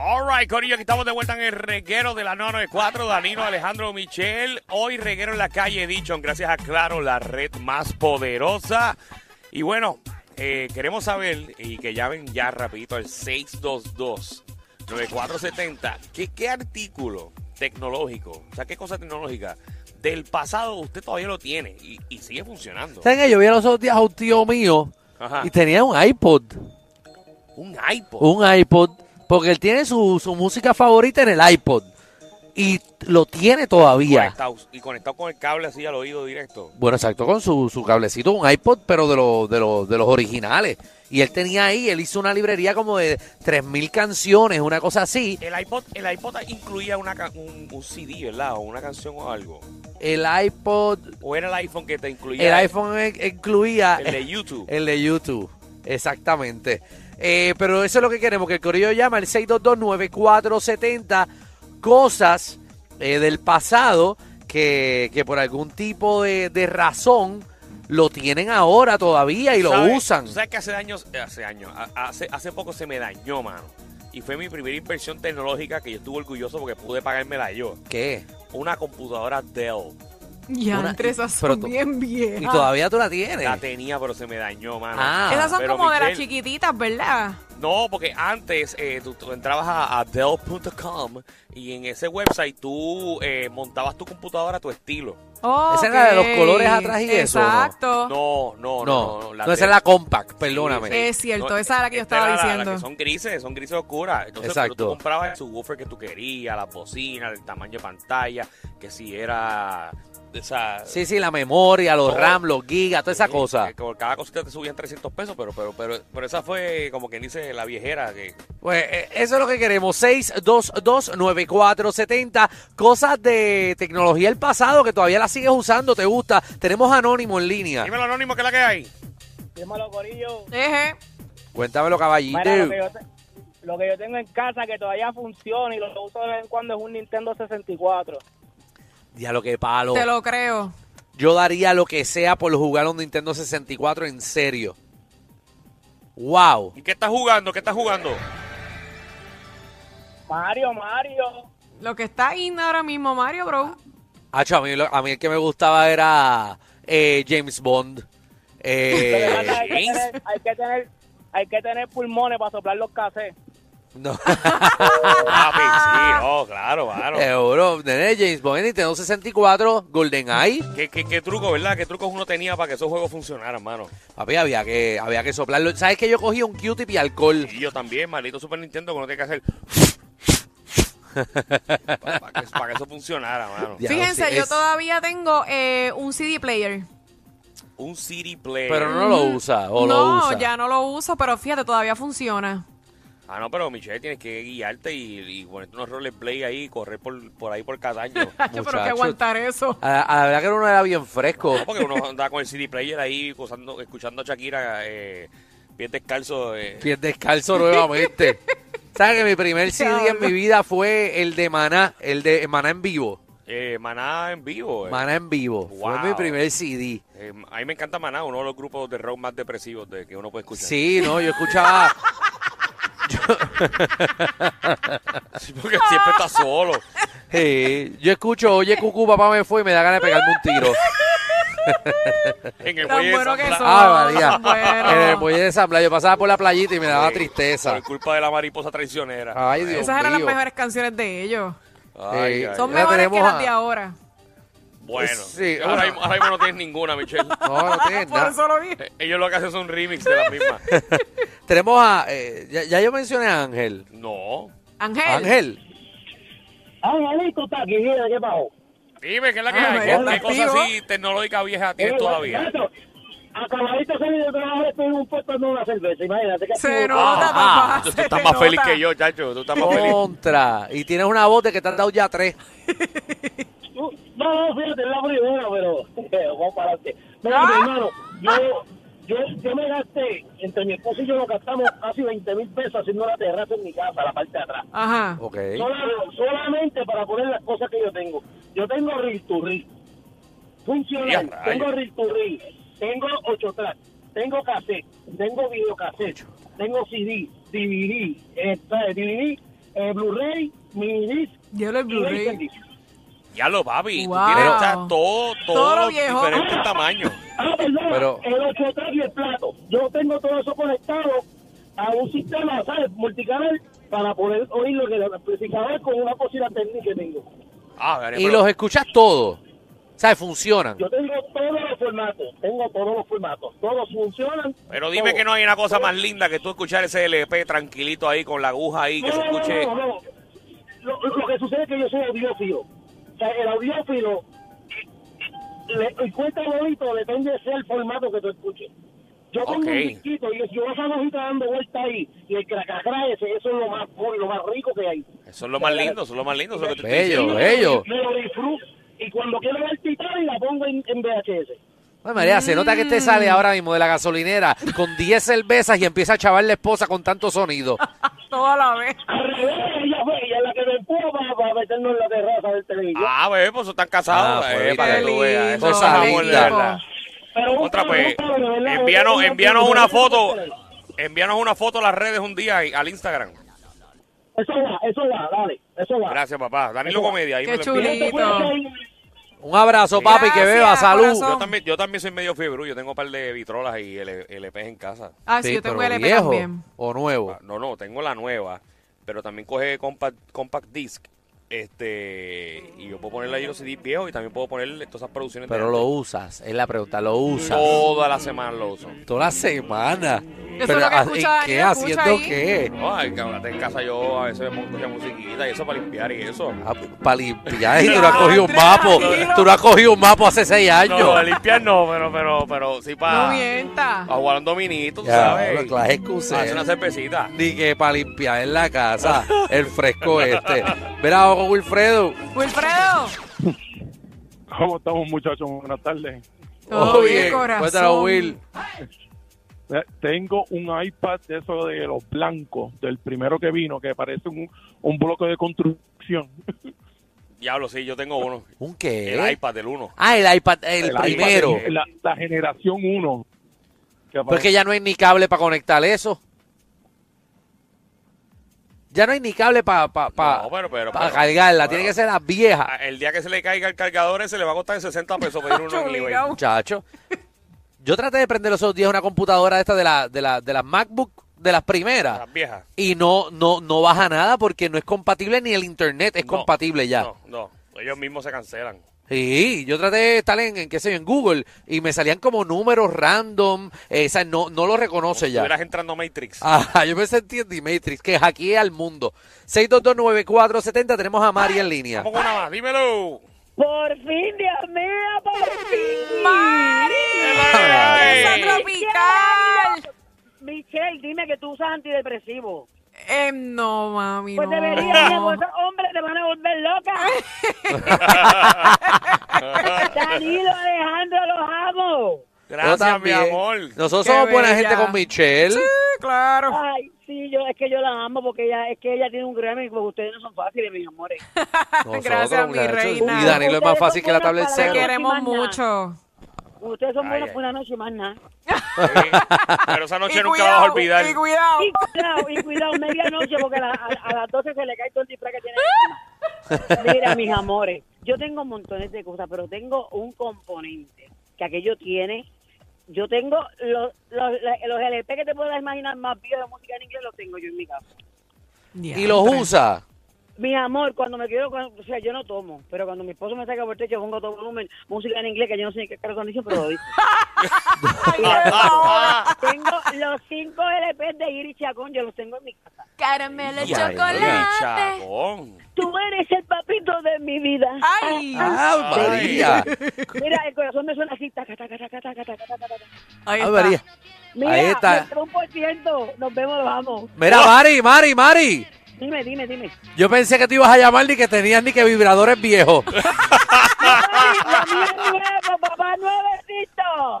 All right, Corillo, aquí estamos de vuelta en el reguero de la 994, Danilo Alejandro Michel. Hoy reguero en la calle Dichon, gracias a Claro, la red más poderosa. Y bueno, eh, queremos saber, y que llamen ya rapidito al 622-9470, ¿qué, ¿qué artículo tecnológico, o sea, qué cosa tecnológica del pasado usted todavía lo tiene y, y sigue funcionando? ¿Saben? Yo vi los otros días a un tío mío Ajá. y tenía un iPod. Un iPod. Un iPod. Porque él tiene su, su música favorita en el iPod. Y lo tiene todavía. Conectado, y conectado con el cable así al oído directo. Bueno, exacto, con su, su cablecito, un iPod, pero de, los de, los de los originales. Y él tenía ahí, él hizo una librería como de 3.000 canciones, una cosa así. El iPod, el iPod incluía una, un, un CD, ¿verdad? O una canción o algo. El iPod, O era el iPhone que te el incluía iPhone e- incluía el de YouTube. el de YouTube. Exactamente. Eh, pero eso es lo que queremos, que el Corillo llama al 622-9470, cosas eh, del pasado que, que por algún tipo de, de razón lo tienen ahora todavía y lo ¿Sabes? usan. ¿Tú ¿Sabes que hace años, eh, hace años, hace, hace poco se me dañó, mano? Y fue mi primera inversión tecnológica que yo estuve orgulloso porque pude pagármela yo. ¿Qué? Una computadora Dell. Y Una- entre esas son tú- bien viejas. Y todavía tú la tienes. La tenía, pero se me dañó, mano. Ah. Esas son Pero, como de las Michelle, chiquititas, ¿verdad? No, porque antes eh, tú, tú entrabas a, a Dell.com y en ese website tú eh, montabas tu computadora a tu estilo. Esa era de los colores atrás y eso, ¿no? Exacto. No, no, no. no, no, no, la esa es la compact, perdóname. Sí, sí. Es cierto, No, esa era la que yo esta estaba era la- la diciendo. que son grises, son grises oscuras. Entonces, Exacto. pero tú comprabas el subwoofer que tú querías, la bocina, el tamaño de pantalla, que si era esa... Sí, sí, la memoria, los Todo. RAM, los gigas, toda esa Sí, cosa. que por cada cosita te subían 300 pesos, pero, pero, pero, pero esa fue como quien dice la viejera que... Pues eh, eso es lo que queremos. 6229470. Cosas de tecnología del pasado que todavía la sigues usando, te gusta. Tenemos Anónimo en línea. Dímelo anónimo, ¿qué es la que hay? Dímelo, Corillo. Eje. Cuéntamelo, caballito. Mira, lo que, yo te- lo que yo tengo en casa que todavía funciona y lo uso de vez en cuando es un Nintendo 64. Ya lo que palo. Te lo creo. Yo daría lo que sea por jugar un Nintendo 64 en serio. Wow. ¿Y qué estás jugando? ¿Qué estás jugando? Mario, Mario. Lo que está in ahora mismo, Mario, bro. Hacho, a, mí, lo- a mí el que me gustaba era eh, James Bond. Eh, hay, que tener, hay, que tener, hay que tener pulmones para soplar los cassettes. no. Papi, sí, no, claro, Seguro, nene, James Bond, Nintendo 64, GoldenEye. ¿Qué, qué, qué truco, verdad? ¿Qué trucos uno tenía para que esos juegos funcionaran, hermano? Papi, había que, había que soplarlo. ¿Sabes que yo cogí un Q-tip y alcohol? Y yo también, maldito Super Nintendo, que uno tiene que hacer... para, para que, para que eso funcionara, mano. Ya, Fíjense, sí, yo es- todavía tengo eh, un CD player. Un CD player. Pero no lo usa, o lo no, usa. ya no lo uso, pero fíjate, todavía funciona. Ah, no, pero Michelle, tienes que guiarte y, y ponerte unos roleplay ahí y correr por, por ahí por Cataño. Yo, pero que Muchacho. aguantar eso. A, la- a la verdad que uno era bien fresco. No, porque uno anda con el CD player ahí usando- escuchando a Shakira eh, pies descalzo. Eh. Pies descalzo nuevamente. ¿Sabes que mi primer CD en mi vida fue el de Maná, el de Maná en vivo? Eh, Maná en vivo. eh. Maná en vivo. Fue Wow. mi primer CD. Eh, a mí me encanta Maná, uno de los grupos de rock más depresivos de que uno puede escuchar. Sí, no, yo escuchaba. Sí, porque siempre está solo. Sí, yo escucho, oye, Cucú, papá me fue y me da ganas de pegarme un tiro. En el muelle de San Blas, son. Ah, María. tan buenos. En el muelle de San Blas, yo pasaba por la playita y me daba Sí, tristeza. Por culpa de la mariposa traicionera. Ay, Dios Esas eran las mejores canciones de ellos. Ay, ay, Son mejores que las a- de ahora. Bueno, Sí, ahora, mismo, ahora mismo no tienes ninguna, Michelle. No, no tienes Por nada. eso lo dije. Eh, Ellos lo que hacen son remix de la misma. Tenemos a. eh, ya, ya yo mencioné a Ángel. No. Ángel. Ángel. Angelito está aquí, mira, ¿qué pasó? Dime, ¿qué es la que Ah, hay? ¿Qué, cosa así tecnológica vieja tienes todavía? Gato, Acabadito de salir de trabajo, estoy en un puesto de una cerveza, imagínate que Se nota, Ah, papá. tú estás más feliz que yo, chacho. Tú estás más feliz. Contra. Y tienes una voz de que te han dado ya tres. No, no, fíjate, es la primera, pero vamos para adelante. Mira, Ah. mi hermano, yo, yo, yo me gasté, entre mi esposo y yo nos gastamos casi 20 mil pesos haciendo la terraza en mi casa, la parte de atrás. Ajá. Ok. Sola- solamente para poner las cosas que yo tengo. Yo tengo reel to reel. Funcional. Ya. Tengo reel to reel. Tengo 8 tracks. Tengo cassette. Tengo videocassette. Tengo CD, DVD, eh, DVD eh, Blu-ray, mini disc Diablo el Blu-ray. Ya lo, papi. Wow. Tú tienes o sea, todo, Todo viejo. diferentes tamaños. Ah, perdón, Pero- el 8 track y el plato. Yo tengo todo eso conectado a un sistema, ¿sabes? Multicanal para poder oír lo que el amplificador con una cocina técnica que tengo. Ah, Dani, Y pero- los escuchas todos. Sea, funcionan. Yo tengo todos los formatos, tengo todos los formatos, todos funcionan. Pero dime todos. que no hay una cosa más linda que tú escuchar ese LP tranquilito ahí con la aguja ahí, que No, se escuche. no, no. Lo, lo que sucede es que yo soy audiófilo. El audiófilo le encuentra bonito, depende de sea el formato que tú escuches. Yo tengo un disquito y yo esa hojita dando vuelta ahí y el cracacra ese, eso es lo más lo más rico que hay. Eso es lo más lindo, eso es lo más lindo. Eso es lo que te Bello, bello. Me lo disfruto y cuando quiero ver Titanic la pongo en, en VHS. Ay, María, se nota que te sale ahora mismo de la gasolinera con 10 cervezas y empieza a chavar la esposa con tanto sonido. Toda la vez. Al revés, ella fue, ella es la que me empuja para, meternos en la terraza del televisor. Ah, bebé, pues están casados. Ah, eh, pues, para que tú veas. Eso es Eso amor, de linda. verdad. Pero un Otra, pues, verdad, envíanos, envíanos una foto. Eso Envíanos una foto a las redes un día y- al Instagram. va, eso va, dale, eso va. Gracias, papá. Danilo Comedia. Ahí Qué me chulito. Un abrazo, papi, que beba, salud. Yo también, yo también soy medio fiebre. Yo tengo un par de vitrolas y LPs en casa. Ah, sí, Sí, yo tengo pero LP viejo también. o nuevo. Ah, No, no, tengo la nueva, pero también coge compact, compact disc. Este, y yo puedo ponerle ahí los CDs viejos y también puedo ponerle todas esas producciones. Pero lo usas, es la pregunta, lo usas. Toda la semana lo uso. Toda la semana. Pero, lo que ¿en escucha qué? Daniel, escucha ¿Haciendo ahí. qué? No, ay, cabrón, en casa yo a veces me pongo ya musiquita y eso para limpiar y eso. para limpiar. Y tú no has cogido un mapo. Tú no has cogido un mapo hace seis años. No, de limpiar no, pero, pero, pero sí para. No mienta. Para jugar un dominito, tú Ya, sabes. que las excusé. Hacer una cervecita. Ni que para limpiar en la casa el fresco este. Mira, Wilfredo. Wilfredo. ¿Cómo estamos, muchachos? Buenas tardes. Todo bien, corazón. Cuéntanos, Will. Tengo un iPad de eso de los blancos, del primero que vino, que parece un, un bloque de construcción. Diablo, sí, yo tengo uno. ¿Un qué? El iPad del uno. Ah, el iPad, el, iPad primero. de- la, la generación 1. Porque ya no hay ni cable para conectar eso. Ya no hay ni cable para pa, pa- No, pero- pero- pa pero- cargarla. pero- Tiene que ser la vieja. Ah, El día que se le caiga el cargador ese le va a costar 60 pesos pedir uno en. Muchacho. Yo traté de prender los otros días una computadora esta de la, de la, de las MacBook de las primeras. Las viejas. Y no, no, no baja nada porque no es compatible ni el internet es No, compatible ya. No, no. Ellos mismos se cancelan. Sí, yo traté de estar en, en, qué sé yo, en Google y me salían como números random, eh, o sea, no, no lo reconoce ya. Estuvieras entrando a Matrix. Ajá, yo me sentí en The Matrix, que hackeé al mundo. 6229470, tenemos a Mari en línea. Vamos con una más, dímelo. Por fin, Dios mío, por fin. ¡Mari! Ay. ¡Esa tropical! Michelle, dime que tú usas antidepresivo. Eh, no, mami, Pues no. deberías, mi amor, esos hombres te van a volver loca. Danilo, Alejandro, los amo. Gracias, mi amor. Nosotros Qué somos buena bella. gente con Michelle. Sí, claro. Ay, sí, yo es que yo la amo porque ella es que ella tiene un Grammy, porque ustedes no son fáciles, mis amores. Nosotros, Gracias, mi reina. Y Danilo es más fácil que la buenas Te queremos mucho. Ustedes son buenos por una noche y más nada. Sí. Pero esa noche Y nunca la vas a olvidar. Y cuidado. Y cuidado, y cuidado, medianoche, porque a, la- a- a las 12 se le cae todo el disfraz que tiene encima. Mira, mis amores, yo tengo montones de cosas, pero tengo un componente que aquello tiene. Yo tengo los, los, los LP que te puedas imaginar más viejos de música en inglés, los tengo yo en mi casa. Y los usa. Mi amor, cuando me con, o sea, yo no tomo, pero cuando mi esposo me saca por el techo, pongo todo volumen, música en inglés, que yo no sé ni qué carajo dice, pero lo dice. tengo los cinco LP de Iris Chacón, yo los tengo en mi casa. Caramelo Y ahí, chacón. Tú eres el papito de mi vida. Ay. Ah, María. Mira, el corazón me suena así. taca, taca, taca, taca, taca, taca, taca. Ahí Ah, está. María. Mira, Ahí está. un por ciento. Nos vemos, amo. Mira, Mari, Mari, Mari. Dime, dime, dime. Yo pensé que te ibas a llamar ni que tenías ni que vibradores viejos. Ay, lo mío es nuevo, papá, nuevecito.